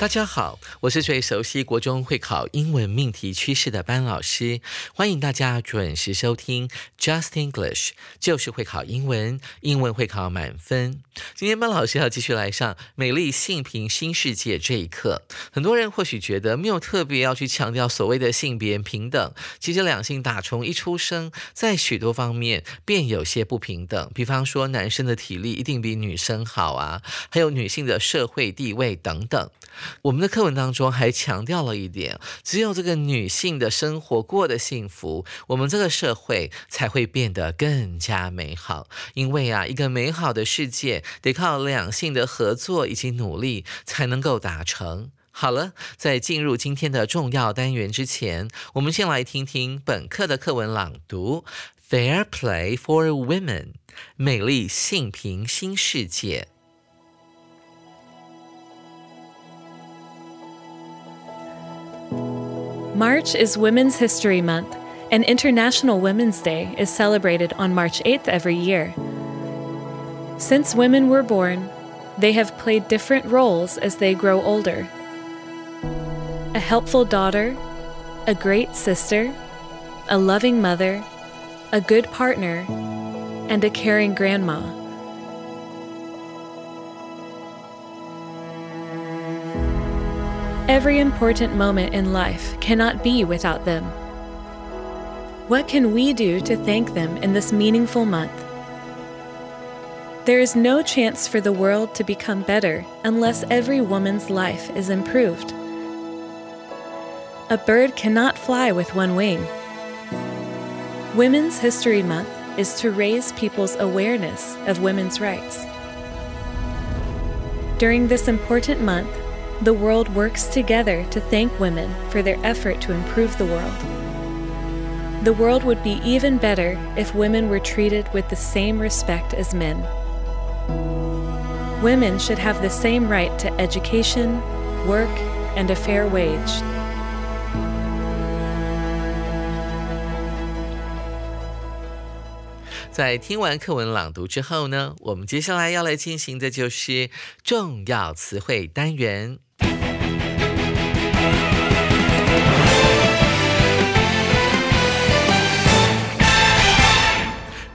大家好，我是最熟悉国中会考英文命题趋势的班老师，欢迎大家准时收听 Just English，就是会考英文，英文会考满分。今天班老师要继续来上《美丽性平新世界》这一课。很多人或许觉得没有特别要去强调所谓的性别平等，其实两性打从一出生，在许多方面便有些不平等。比方说，男生的体力一定比女生好啊，还有女性的社会地位等等。我们的课文当中还强调了一点，只有这个女性的生活过得幸福，我们这个社会才会变得更加美好。因为啊，一个美好的世界得靠两性的合作以及努力才能够达成。好了，在进入今天的重要单元之前，我们先来听听本课的课文朗读《Fair Play for Women》美丽性平新世界。March is Women's History Month, and International Women's Day is celebrated on March 8th every year. Since women were born, they have played different roles as they grow older a helpful daughter, a great sister, a loving mother, a good partner, and a caring grandma. Every important moment in life cannot be without them. What can we do to thank them in this meaningful month? There is no chance for the world to become better unless every woman's life is improved. A bird cannot fly with one wing. Women's History Month is to raise people's awareness of women's rights. During this important month, the world works together to thank women for their effort to improve the world. The world would be even better if women were treated with the same respect as men. Women should have the same right to education, work, and a fair wage.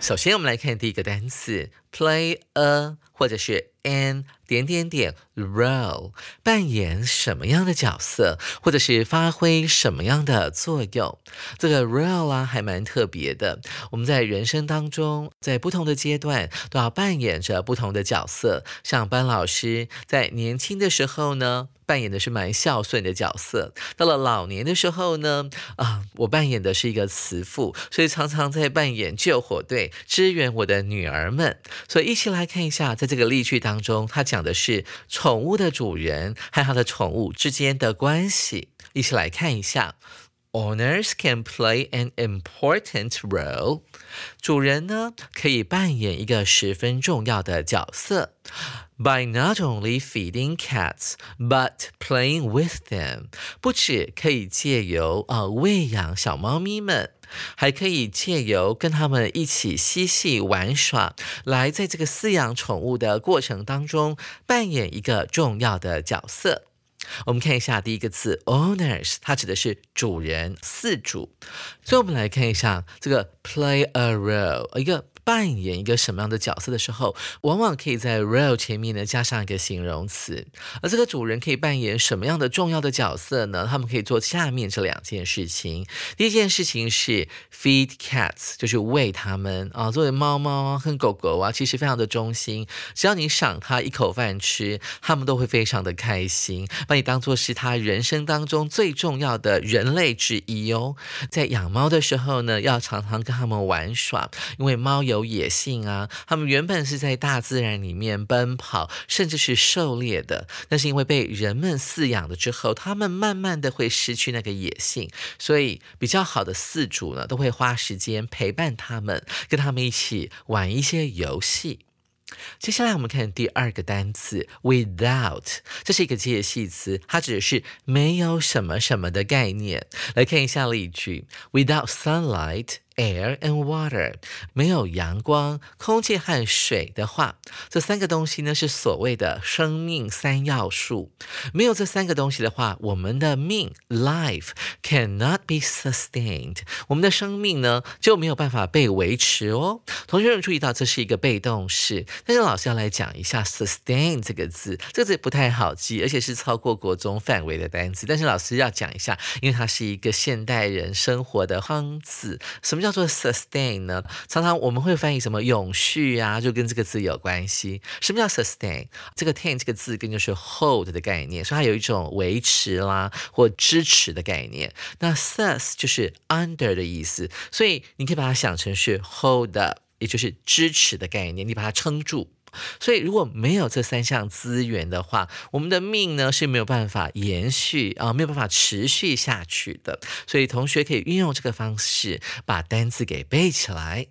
首先，我们来看第一个单词，play a 或者是 an 点点点 role，扮演什么样的角色，或者是发挥什么样的作用。这个 role 啊，还蛮特别的。我们在人生当中，在不同的阶段都要扮演着不同的角色。像班老师在年轻的时候呢。扮演的是蛮孝顺的角色，到了老年的时候呢，啊，我扮演的是一个慈父，所以常常在扮演救火队，支援我的女儿们。所以一起来看一下，在这个例句当中，它讲的是宠物的主人和他的宠物之间的关系。一起来看一下，Owners can play an important role。主人呢，可以扮演一个十分重要的角色。by not only feeding cats but playing with them，不止可以借由啊喂养小猫咪们，还可以借由跟他们一起嬉戏玩耍，来在这个饲养宠物的过程当中扮演一个重要的角色。我们看一下第一个字 owners，它指的是主人、饲主。所以我们来看一下这个 play a role，一个。扮演一个什么样的角色的时候，往往可以在 real 前面呢加上一个形容词。而这个主人可以扮演什么样的重要的角色呢？他们可以做下面这两件事情。第一件事情是 feed cats，就是喂它们啊。作为猫猫和狗狗啊，其实非常的忠心，只要你赏它一口饭吃，它们都会非常的开心，把你当做是它人生当中最重要的人类之一哦。在养猫的时候呢，要常常跟它们玩耍，因为猫有有野性啊。他们原本是在大自然里面奔跑，甚至是狩猎的，那是因为被人们饲养了之后，他们慢慢的会失去那个野性，所以比较好的饲主呢，都会花时间陪伴他们，跟他们一起玩一些游戏。接下来我们看第二个单词，without，这是一个介系词，它指的是没有什么什么的概念。来看一下例句：Without sunlight。Air and water，没有阳光、空气和水的话，这三个东西呢是所谓的生命三要素。没有这三个东西的话，我们的命 life cannot be sustained，我们的生命呢就没有办法被维持哦。同学们注意到，这是一个被动式，但是老师要来讲一下 sustain 这个字，这个字不太好记，而且是超过国中范围的单词。但是老师要讲一下，因为它是一个现代人生活的方字，什么？叫做 sustain 呢？常常我们会翻译什么永续啊，就跟这个字有关系。什么叫 sustain？这个 ten 这个字跟就是 hold 的概念，所以它有一种维持啦或支持的概念。那 sus 就是 under 的意思，所以你可以把它想成是 hold up，也就是支持的概念，你把它撑住。所以，如果没有这三项资源的话，我们的命呢是没有办法延续啊，没有办法持续下去的。所以，同学可以运用这个方式把单词给背起来。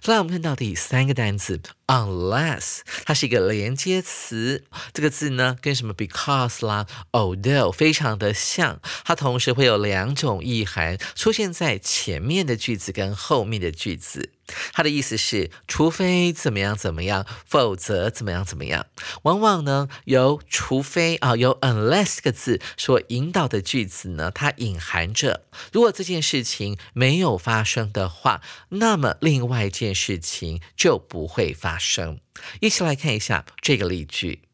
再来，我们看到第三个单词。Unless 它是一个连接词，这个字呢跟什么 because 啦，although 非常的像，它同时会有两种意涵出现在前面的句子跟后面的句子。它的意思是，除非怎么样怎么样，否则怎么样怎么样。往往呢，由除非啊，由 unless 个字所引导的句子呢，它隐含着，如果这件事情没有发生的话，那么另外一件事情就不会发。生，一起来看一下这个例句。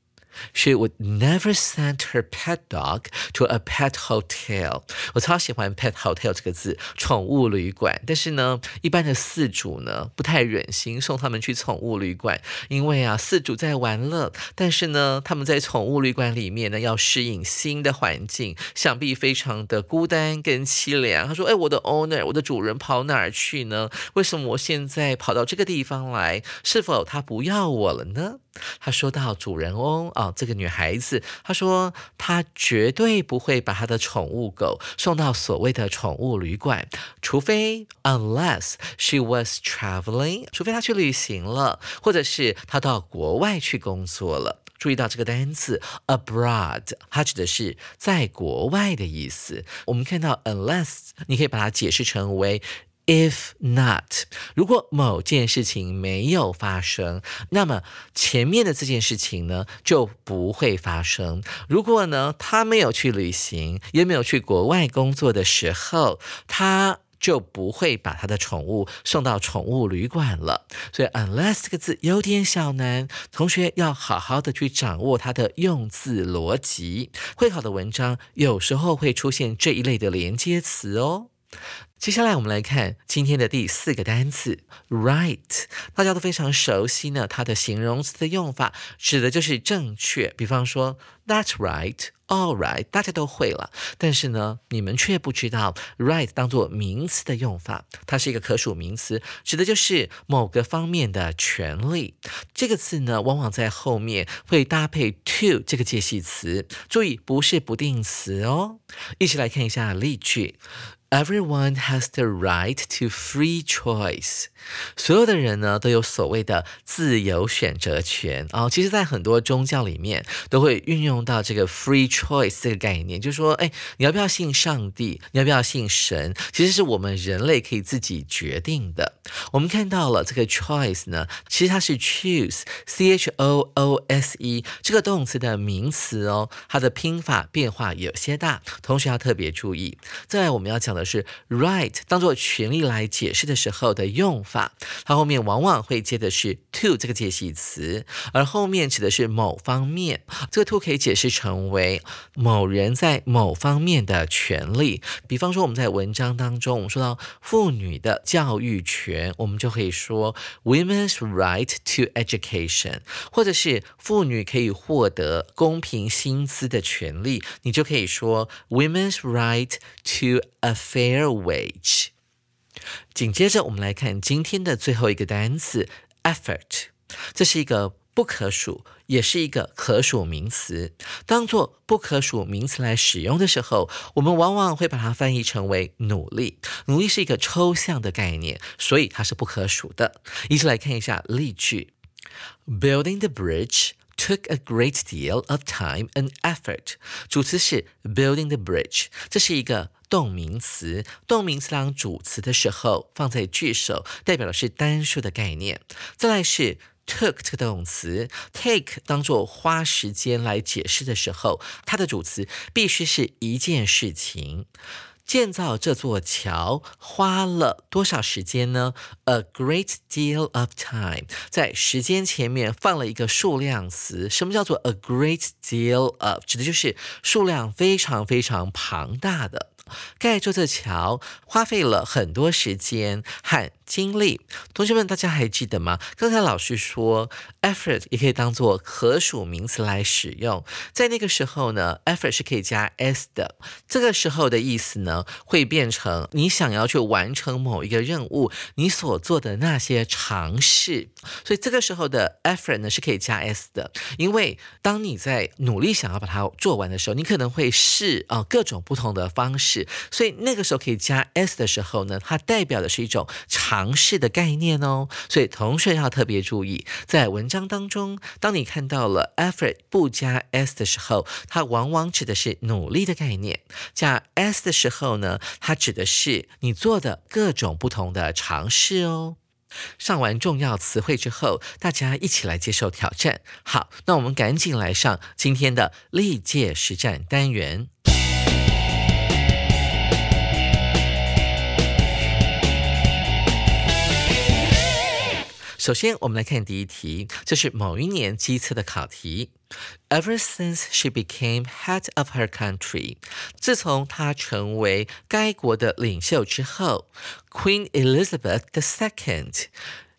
She would never send her pet dog to a pet hotel。我超喜欢 pet hotel 这个字，宠物旅馆。但是呢，一般的饲主呢不太忍心送他们去宠物旅馆，因为啊，饲主在玩乐，但是呢，他们在宠物旅馆里面呢要适应新的环境，想必非常的孤单跟凄凉。他说：“哎，我的 owner，我的主人跑哪儿去呢？为什么我现在跑到这个地方来？是否他不要我了呢？”他说到主人翁啊，这个女孩子，她说她绝对不会把她的宠物狗送到所谓的宠物旅馆，除非 unless she was traveling，除非她去旅行了，或者是她到国外去工作了。注意到这个单词 abroad，它指的是在国外的意思。我们看到 unless，你可以把它解释成为。If not，如果某件事情没有发生，那么前面的这件事情呢就不会发生。如果呢他没有去旅行，也没有去国外工作的时候，他就不会把他的宠物送到宠物旅馆了。所以，unless 这个字有点小难，同学要好好的去掌握它的用字逻辑。会考的文章有时候会出现这一类的连接词哦。接下来我们来看今天的第四个单词，right，大家都非常熟悉呢。它的形容词的用法指的就是正确，比方说 That's right，all right，大家都会了。但是呢，你们却不知道 right 当做名词的用法，它是一个可数名词，指的就是某个方面的权利。这个字呢，往往在后面会搭配 to 这个介系词，注意不是不定词哦。一起来看一下例句。Everyone has the right to free choice。所有的人呢都有所谓的自由选择权啊。其实，在很多宗教里面都会运用到这个 free choice 这个概念，就是说，哎，你要不要信上帝？你要不要信神？其实是我们人类可以自己决定的。我们看到了这个 choice 呢，其实它是 choose，c h o o s e 这个动词的名词哦，它的拼法变化有些大，同学要特别注意。再来，我们要讲的。是 right 当做权利来解释的时候的用法，它后面往往会接的是 to 这个介系词，而后面指的是某方面。这个 to 可以解释成为某人在某方面的权利。比方说，我们在文章当中，我们说到妇女的教育权，我们就可以说 women's right to education，或者是妇女可以获得公平薪资的权利，你就可以说 women's right to a fair wage。紧接着，我们来看今天的最后一个单词 effort，这是一个不可数，也是一个可数名词。当做不可数名词来使用的时候，我们往往会把它翻译成为努力。努力是一个抽象的概念，所以它是不可数的。一起来看一下例句：Building the bridge took a great deal of time and effort。主词是 building the bridge，这是一个动名词。动名词当主词的时候，放在句首，代表的是单数的概念。再来是 took 这个动词，take 当做花时间来解释的时候，它的主词必须是一件事情。建造这座桥花了多少时间呢？A great deal of time，在时间前面放了一个数量词。什么叫做 a great deal of？指的就是数量非常非常庞大的。盖这座桥花费了很多时间和经历。同学们，大家还记得吗？刚才老师说，effort 也可以当做可数名词来使用。在那个时候呢，effort 是可以加 s 的。这个时候的意思呢，会变成你想要去完成某一个任务，你所做的那些尝试。所以这个时候的 effort 呢是可以加 s 的，因为当你在努力想要把它做完的时候，你可能会试啊各种不同的方式。所以那个时候可以加 s 的时候呢，它代表的是一种尝尝试的概念哦。所以同学要特别注意，在文章当中，当你看到了 effort 不加 s 的时候，它往往指的是努力的概念；加 s 的时候呢，它指的是你做的各种不同的尝试哦。上完重要词汇之后，大家一起来接受挑战。好，那我们赶紧来上今天的历届实战单元。首先，我们来看第一题，这是某一年机测的考题。Ever since she became head of her country，自从她成为该国的领袖之后，Queen Elizabeth II，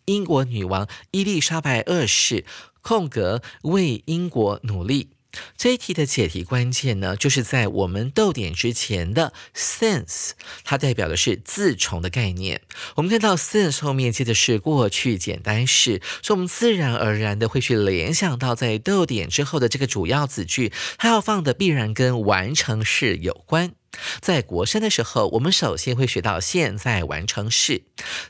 英国女王伊丽莎白二世，空格为英国努力。这一题的解题关键呢，就是在我们逗点之前的 since，它代表的是自从的概念。我们看到 since 后面接的是过去简单式，所以我们自然而然的会去联想到在逗点之后的这个主要子句，它要放的必然跟完成式有关。在国生的时候，我们首先会学到现在完成式，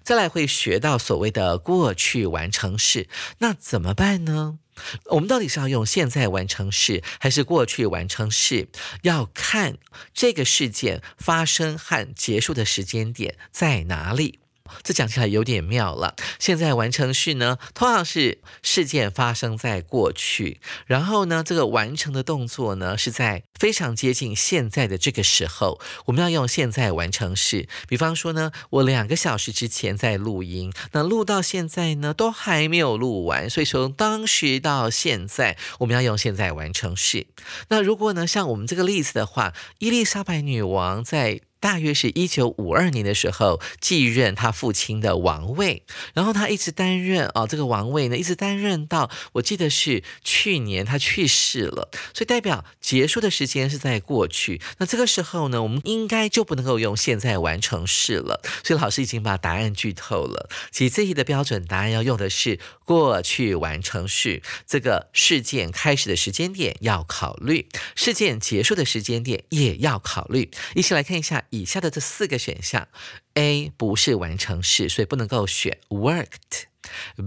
再来会学到所谓的过去完成式。那怎么办呢？我们到底是要用现在完成式还是过去完成式？要看这个事件发生和结束的时间点在哪里。这讲起来有点妙了。现在完成式呢，通常是事件发生在过去，然后呢，这个完成的动作呢是在非常接近现在的这个时候，我们要用现在完成式。比方说呢，我两个小时之前在录音，那录到现在呢都还没有录完，所以从当时到现在，我们要用现在完成式。那如果呢，像我们这个例子的话，伊丽莎白女王在。大约是一九五二年的时候继任他父亲的王位，然后他一直担任啊这个王位呢，一直担任到我记得是去年他去世了，所以代表结束的时间是在过去。那这个时候呢，我们应该就不能够用现在完成式了。所以老师已经把答案剧透了。其实这题的标准答案要用的是过去完成式，这个事件开始的时间点要考虑，事件结束的时间点也要考虑。一起来看一下。以下的这四个选项，A 不是完成式，所以不能够选 worked。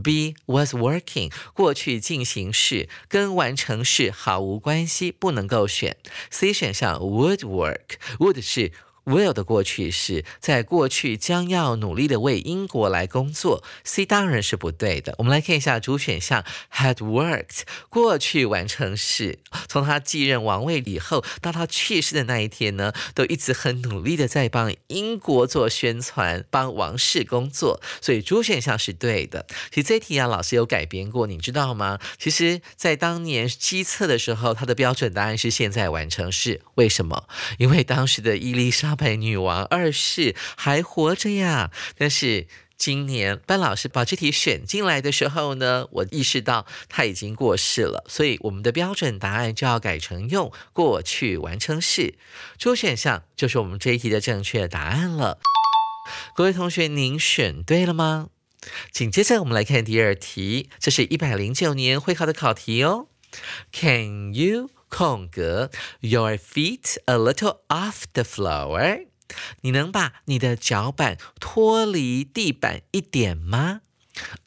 B was working，过去进行式跟完成式毫无关系，不能够选。C 选项 would work，would 是 will 的过去式，在过去将要努力的为英国来工作。C 当然是不对的。我们来看一下主选项，had worked 过去完成式，从他继任王位以后到他去世的那一天呢，都一直很努力的在帮英国做宣传，帮王室工作。所以主选项是对的。其实这题啊，老师有改编过，你知道吗？其实，在当年机测的时候，它的标准答案是现在完成式。为什么？因为当时的伊丽莎。大白女王二世还活着呀，但是今年班老师把这题选进来的时候呢，我意识到他已经过世了，所以我们的标准答案就要改成用过去完成式。主选项就是我们这一题的正确答案了。各位同学，您选对了吗？紧接着我们来看第二题，这是一百零九年会考的考题哦。Can you 空格，Your feet a little off the floor。你能把你的脚板脱离地板一点吗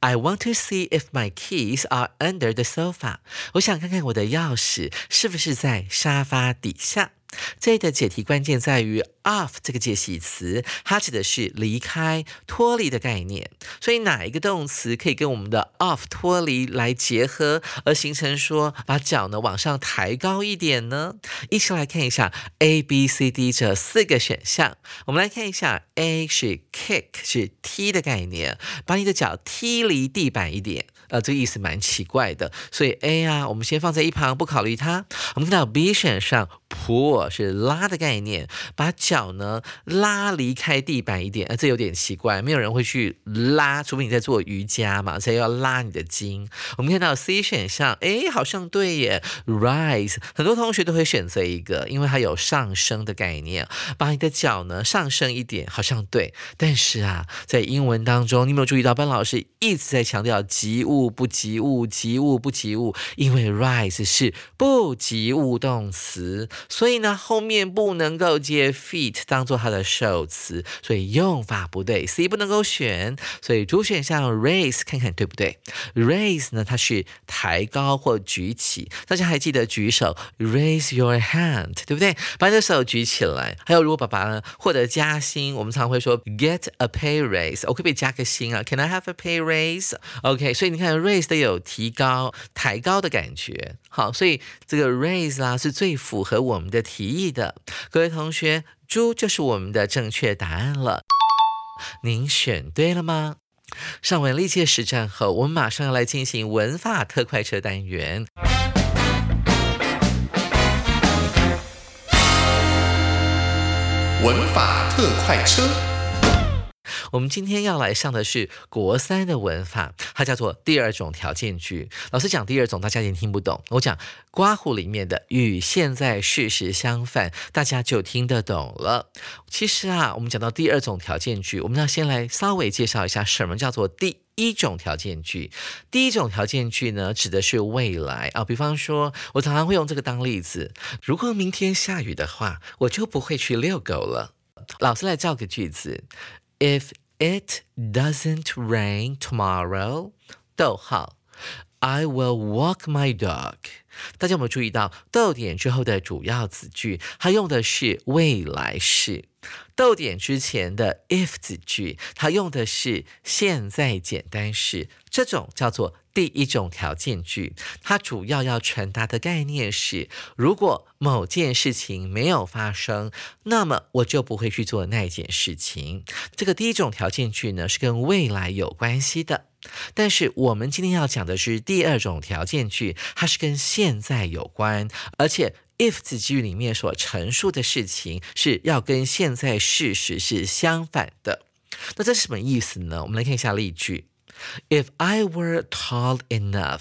？I want to see if my keys are under the sofa。我想看看我的钥匙是不是在沙发底下。这里的解题关键在于 off 这个介系词，它指的是离开、脱离的概念。所以哪一个动词可以跟我们的 off 脱离来结合，而形成说把脚呢往上抬高一点呢？一起来看一下 A、B、C、D 这四个选项。我们来看一下，A 是 kick 是踢的概念，把你的脚踢离地板一点。呃，这个意思蛮奇怪的。所以 A 啊，我们先放在一旁不考虑它。我们看到 B 选项。pull 是拉的概念，把脚呢拉离开地板一点，啊，这有点奇怪，没有人会去拉，除非你在做瑜伽嘛，才要拉你的筋。我们看到 C 选项，哎，好像对耶，rise，很多同学都会选择一个，因为它有上升的概念，把你的脚呢上升一点，好像对。但是啊，在英文当中，你有没有注意到班老师一直在强调及物不及物，及物不及物，因为 rise 是不及物动词。所以呢，后面不能够接 feet 当做它的受词，所以用法不对，C 不能够选。所以主选项 raise 看看对不对？raise 呢，它是抬高或举起。大家还记得举手 raise your hand 对不对？把你的手举起来。还有，如果爸爸呢获得加薪，我们常会说 get a pay raise，我可不可以加个薪啊？Can I have a pay raise？OK，所以你看看 raise 的有提高、抬高的感觉。好，所以这个 raise 啊是最符合我们的提议的。各位同学，猪就是我们的正确答案了。您选对了吗？上完历届实战后，我们马上要来进行文法特快车单元。文法特快车。我们今天要来上的是国三的文法，它叫做第二种条件句。老师讲第二种，大家也听不懂。我讲刮胡里面的与现在事实相反，大家就听得懂了。其实啊，我们讲到第二种条件句，我们要先来稍微介绍一下什么叫做第一种条件句。第一种条件句呢，指的是未来啊。比方说，我常常会用这个当例子：如果明天下雨的话，我就不会去遛狗了。老师来造个句子：If It doesn't rain tomorrow. 逗号，I will walk my dog. 大家有没有注意到逗点之后的主要子句，它用的是未来式；逗点之前的 if 子句，它用的是现在简单式。这种叫做第一种条件句，它主要要传达的概念是：如果某件事情没有发生，那么我就不会去做那件事情。这个第一种条件句呢，是跟未来有关系的。但是我们今天要讲的是第二种条件句，它是跟现在有关，而且 if 子句里面所陈述的事情是要跟现在事实是相反的。那这是什么意思呢？我们来看一下例句。If I were tall enough，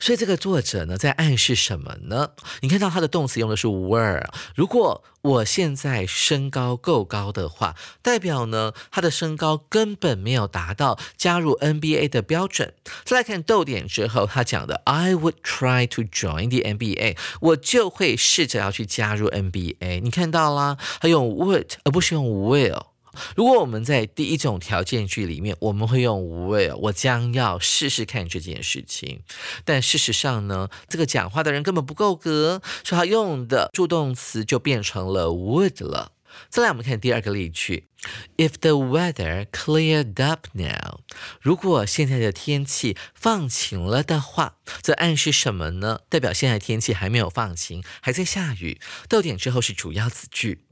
所以这个作者呢在暗示什么呢？你看到他的动词用的是 were，如果我现在身高够高的话，代表呢他的身高根本没有达到加入 NBA 的标准。再来看逗点之后，他讲的 I would try to join the NBA，我就会试着要去加入 NBA。你看到啦，他用 would 而不是用 will。如果我们在第一种条件句里面，我们会用 will，我将要试试看这件事情。但事实上呢，这个讲话的人根本不够格，所以他用的助动词就变成了 would 了。再来，我们看第二个例句：If the weather cleared up now，如果现在的天气放晴了的话，则暗示什么呢？代表现在天气还没有放晴，还在下雨。逗点之后是主要子句。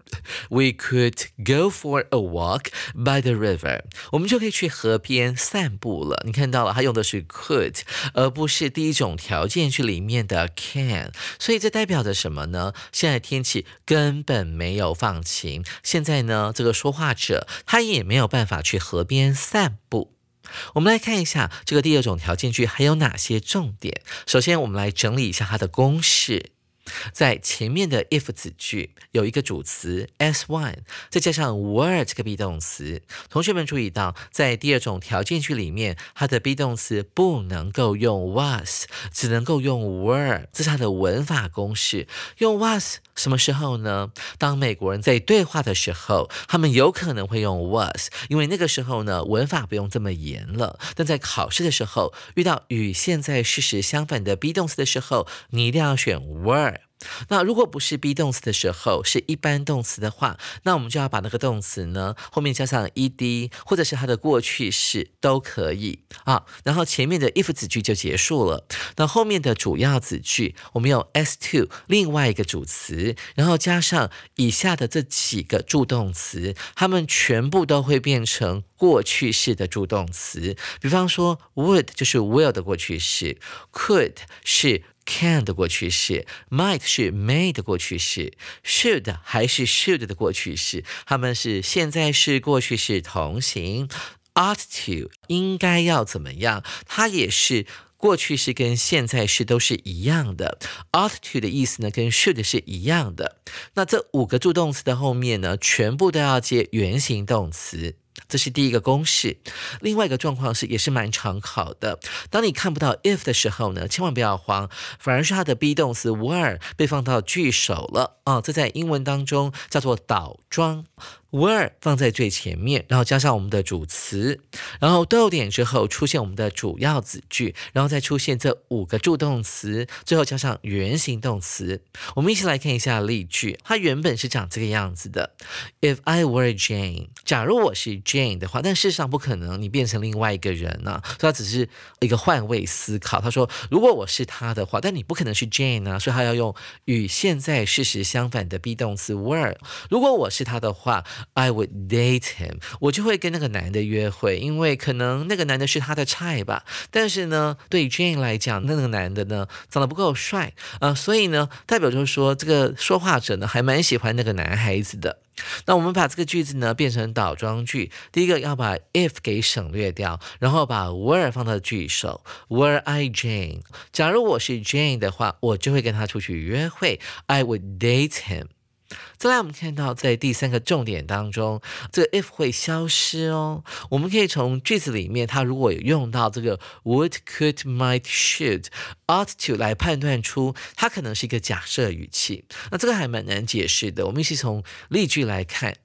We could go for a walk by the river。我们就可以去河边散步了。你看到了，它用的是 could，而不是第一种条件句里面的 can。所以这代表着什么呢？现在天气根本没有放晴。现在呢，这个说话者他也没有办法去河边散步。我们来看一下这个第二种条件句还有哪些重点。首先，我们来整理一下它的公式。在前面的 if 子句有一个主词 s one，再加上 were 这个 be 动词。同学们注意到，在第二种条件句里面，它的 be 动词不能够用 was，只能够用 were，这是它的文法公式。用 was 什么时候呢？当美国人在对话的时候，他们有可能会用 was，因为那个时候呢，文法不用这么严了。但在考试的时候，遇到与现在事实相反的 be 动词的时候，你一定要选 were。那如果不是 be 动词的时候，是一般动词的话，那我们就要把那个动词呢后面加上 ed，或者是它的过去式都可以啊。然后前面的 if 子句就结束了。那后面的主要子句，我们用 s two 另外一个主词，然后加上以下的这几个助动词，它们全部都会变成过去式的助动词。比方说 would 就是 will 的过去式，could 是。Can 的过去式，might 是 may 的过去式，should 还是 should 的过去式，它们是现在式、过去式同形。ought to 应该要怎么样？它也是过去式跟现在式都是一样的。ought to 的意思呢，跟 should 是一样的。那这五个助动词的后面呢，全部都要接原形动词。这是第一个公式。另外一个状况是，也是蛮常考的。当你看不到 if 的时候呢，千万不要慌，反而是它的 be 动词 were 被放到句首了啊。这在英文当中叫做倒装。were 放在最前面，然后加上我们的主词，然后逗点之后出现我们的主要子句，然后再出现这五个助动词，最后加上原形动词。我们一起来看一下例句，它原本是长这个样子的：If I were Jane，假如我是 Jane 的话，但事实上不可能，你变成另外一个人呢，所以他只是一个换位思考。他说，如果我是他的话，但你不可能是 Jane 啊，所以他要用与现在事实相反的 be 动词 were。如果我是他的话。I would date him，我就会跟那个男的约会，因为可能那个男的是他的菜吧。但是呢，对 Jane 来讲，那个男的呢长得不够帅啊，所以呢，代表就是说，这个说话者呢还蛮喜欢那个男孩子的。那我们把这个句子呢变成倒装句，第一个要把 if 给省略掉，然后把 were 放到句首。Were I Jane？假如我是 Jane 的话，我就会跟他出去约会。I would date him。再来，我们看到在第三个重点当中，这个 if 会消失哦。我们可以从句子里面，它如果有用到这个 would、could、might、should、ought to 来判断出它可能是一个假设语气。那这个还蛮难解释的。我们一起从例句来看。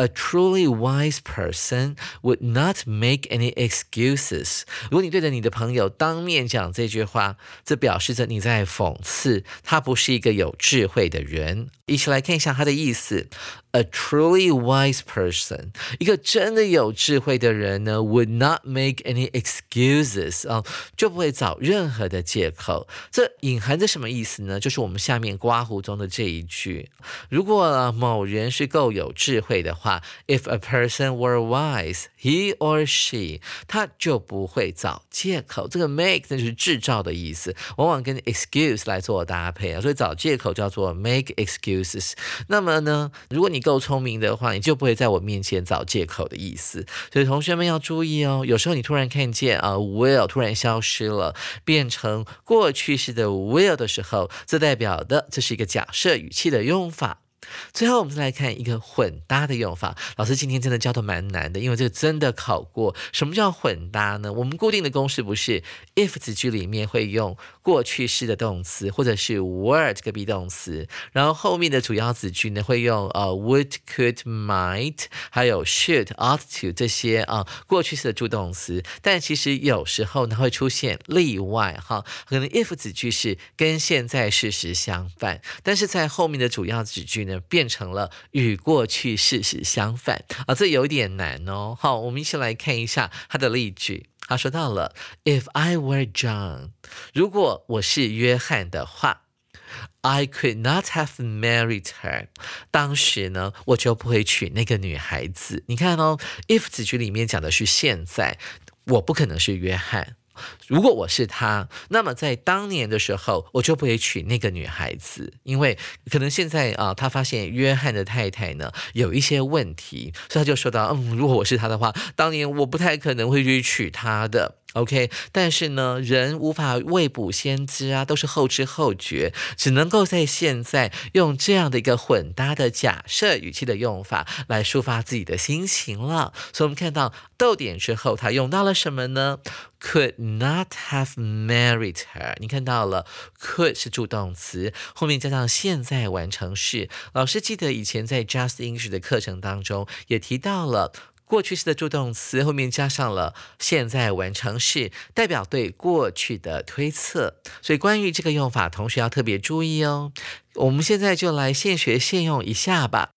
A truly wise person would not make any excuses。如果你对着你的朋友当面讲这句话，这表示着你在讽刺他不是一个有智慧的人。一起来看一下他的意思。A truly wise person，一个真的有智慧的人呢，would not make any excuses 啊，就不会找任何的借口。这隐含着什么意思呢？就是我们下面刮胡中的这一句：如果某人是够有智慧的话，if a person were wise，he or she，他就不会找借口。这个 make 那就是制造的意思，往往跟 excuse 来做搭配啊，所以找借口叫做 make excuses。那么呢，如果你够聪明的话，你就不会在我面前找借口的意思。所以同学们要注意哦，有时候你突然看见啊，will 突然消失了，变成过去式的 will 的时候，这代表的这是一个假设语气的用法。最后，我们再来看一个混搭的用法。老师今天真的教的蛮难的，因为这个真的考过。什么叫混搭呢？我们固定的公式不是 if 子句里面会用过去式的动词，或者是 were 这个 be 动词，然后后面的主要子句呢会用呃 would、could、might，还有 should、ought to 这些啊过去式的助动词。但其实有时候呢会出现例外哈，可能 if 子句是跟现在事实相反，但是在后面的主要子句呢。变成了与过去事实相反啊，这有点难哦。好，我们一起来看一下他的例句。他说到了，If I were John，如果我是约翰的话，I could not have married her。当时呢，我就不会娶那个女孩子。你看哦，if 子句里面讲的是现在，我不可能是约翰。如果我是他，那么在当年的时候，我就不会娶那个女孩子，因为可能现在啊，他发现约翰的太太呢有一些问题，所以他就说到，嗯，如果我是他的话，当年我不太可能会去娶她的。OK，但是呢，人无法未卜先知啊，都是后知后觉，只能够在现在用这样的一个混搭的假设语气的用法来抒发自己的心情了。所以，我们看到逗点之后，他用到了什么呢？Could not have married her。你看到了，could 是助动词，后面加上现在完成式。老师记得以前在 Just English 的课程当中也提到了。过去式的助动词后面加上了现在完成式，代表对过去的推测。所以关于这个用法，同学要特别注意哦。我们现在就来现学现用一下吧。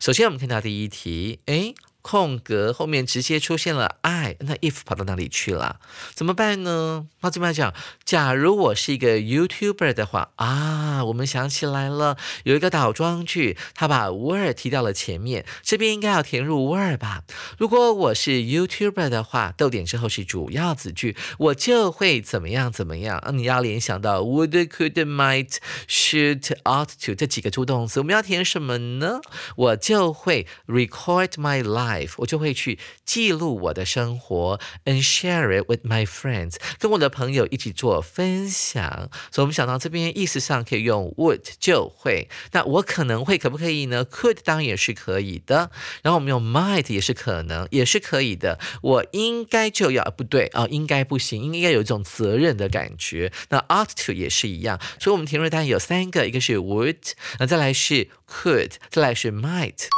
首先，我们看到第一题，诶。空格后面直接出现了 I，那 if 跑到哪里去了？怎么办呢？那这边讲，假如我是一个 YouTuber 的话啊，我们想起来了，有一个倒装句，它把 were 提到了前面，这边应该要填入 were 吧？如果我是 YouTuber 的话，逗点之后是主要子句，我就会怎么样怎么样啊？你要联想到 would、could、might、should、ought to 这几个助动词，我们要填什么呢？我就会 record my life。我就会去记录我的生活，and share it with my friends，跟我的朋友一起做分享。所以，我们想到这边意思上可以用 would 就会，那我可能会可不可以呢？Could 当然也是可以的。然后我们用 might 也是可能，也是可以的。我应该就要不对啊，应该不行，应该有一种责任的感觉。那 ought to 也是一样。所以，我们填入单有三个，一个是 would，那再来是 could，再来是 might。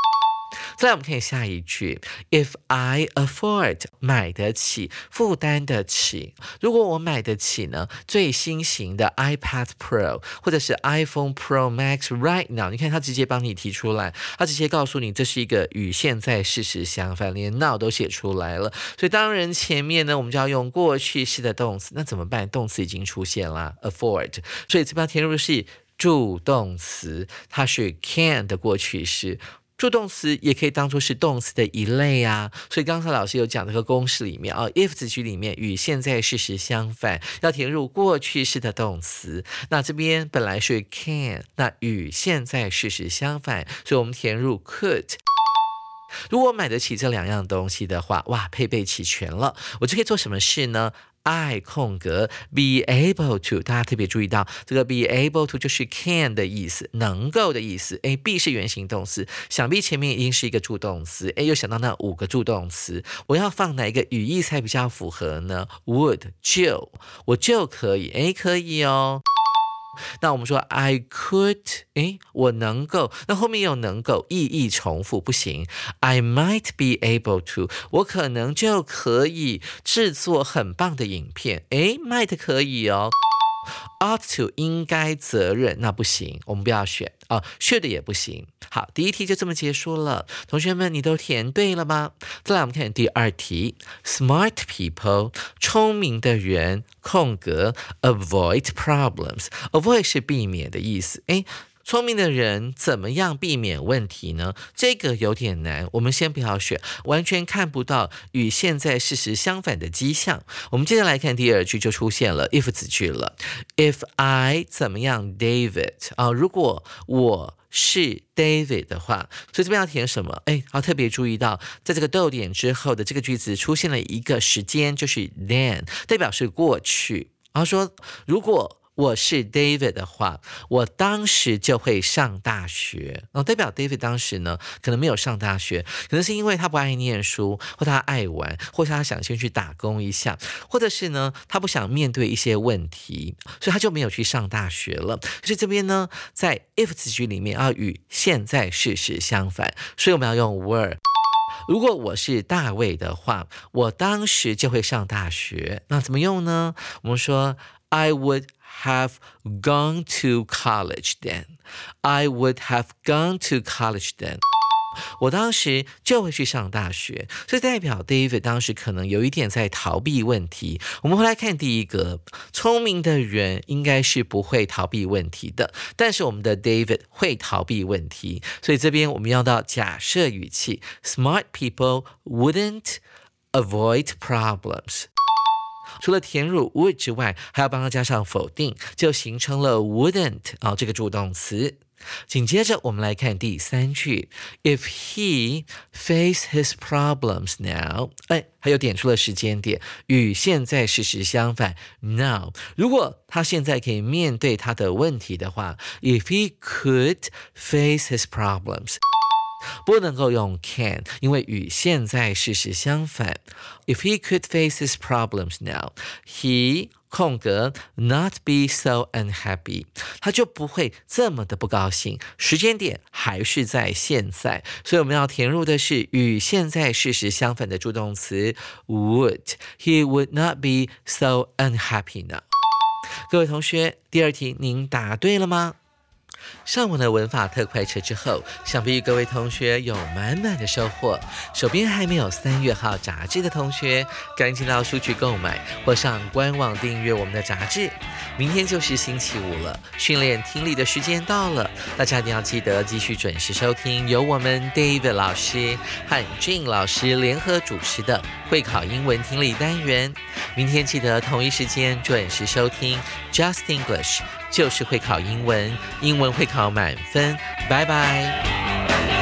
再来，我们看下一句：If I afford，买得起，负担得起。如果我买得起呢？最新型的 iPad Pro 或者是 iPhone Pro Max right now，你看它直接帮你提出来，它直接告诉你这是一个与现在事实相反，连 now 都写出来了。所以当然前面呢，我们就要用过去式的动词。那怎么办？动词已经出现了，afford，所以这边填入的是助动词，它是 can 的过去式。助动词也可以当做是动词的一类啊，所以刚才老师有讲这个公式里面啊，if 子句里面与现在事实相反，要填入过去式的动词。那这边本来是 can，那与现在事实相反，所以我们填入 could。如果买得起这两样东西的话，哇，配备齐全了，我就可以做什么事呢？I 空格 be able to，大家特别注意到这个 be able to 就是 can 的意思，能够的意思。A be 是原形动词，想必前面一定是一个助动词。A 又想到那五个助动词，我要放哪一个语义才比较符合呢？Would 就我就可以，哎，可以哦。那我们说 I could，诶，我能够，那后面又能够，意义重复不行。I might be able to，我可能就可以制作很棒的影片。诶 m i g h t 可以哦。Ought to 应该责任那不行，我们不要选啊，should 也不行。好，第一题就这么结束了，同学们你都填对了吗？再来我们看第二题，Smart people 聪明的人空格 avoid problems，avoid 是避免的意思，诶。聪明的人怎么样避免问题呢？这个有点难，我们先不要选，完全看不到与现在事实相反的迹象。我们接下来看第二句，就出现了 if 子句了。If I 怎么样，David 啊？如果我是 David 的话，所以这边要填什么？哎，要特别注意到，在这个逗点之后的这个句子出现了一个时间，就是 then，代表是过去。然后说如果。我是 David 的话，我当时就会上大学。哦，代表 David 当时呢，可能没有上大学，可能是因为他不爱念书，或他爱玩，或是他想先去打工一下，或者是呢，他不想面对一些问题，所以他就没有去上大学了。所以这边呢，在 if 子句里面要与现在事实相反，所以我们要用 were。如果我是大卫的话，我当时就会上大学。那怎么用呢？我们说 I would。 have gone to college then. I would have gone to college then. 我当时就会去上大学，所以代表 David 当时可能有一点在逃避问题。我们回来看第一个，聪明的人应该是不会逃避问题的，但是我们的 David 会逃避问题，所以这边我们要到假设语气，Smart people wouldn't avoid problems。 除了填入 would 之外，还要帮它加上否定，就形成了 wouldn't 啊这个助动词。紧接着我们来看第三句，If he face his problems now，哎，还有点出了时间点，与现在事实相反，now。如果他现在可以面对他的问题的话，If he could face his problems。不能够用 can，因为与现在事实相反。If he could face his problems now, he 空格 not be so unhappy，他就不会这么的不高兴。时间点还是在现在，所以我们要填入的是与现在事实相反的助动词 would。He would not be so unhappy now。各位同学，第二题您答对了吗？上完了文法特快车之后，想必各位同学有满满的收获。手边还没有三月号杂志的同学，赶紧到书局购买或上官网订阅我们的杂志。明天就是星期五了，训练听力的时间到了，大家一定要记得继续准时收听由我们 David 老师和 Jane 老师联合主持的会考英文听力单元。明天记得同一时间准时收听 Just English。就是会考英文英文会考满分。拜拜。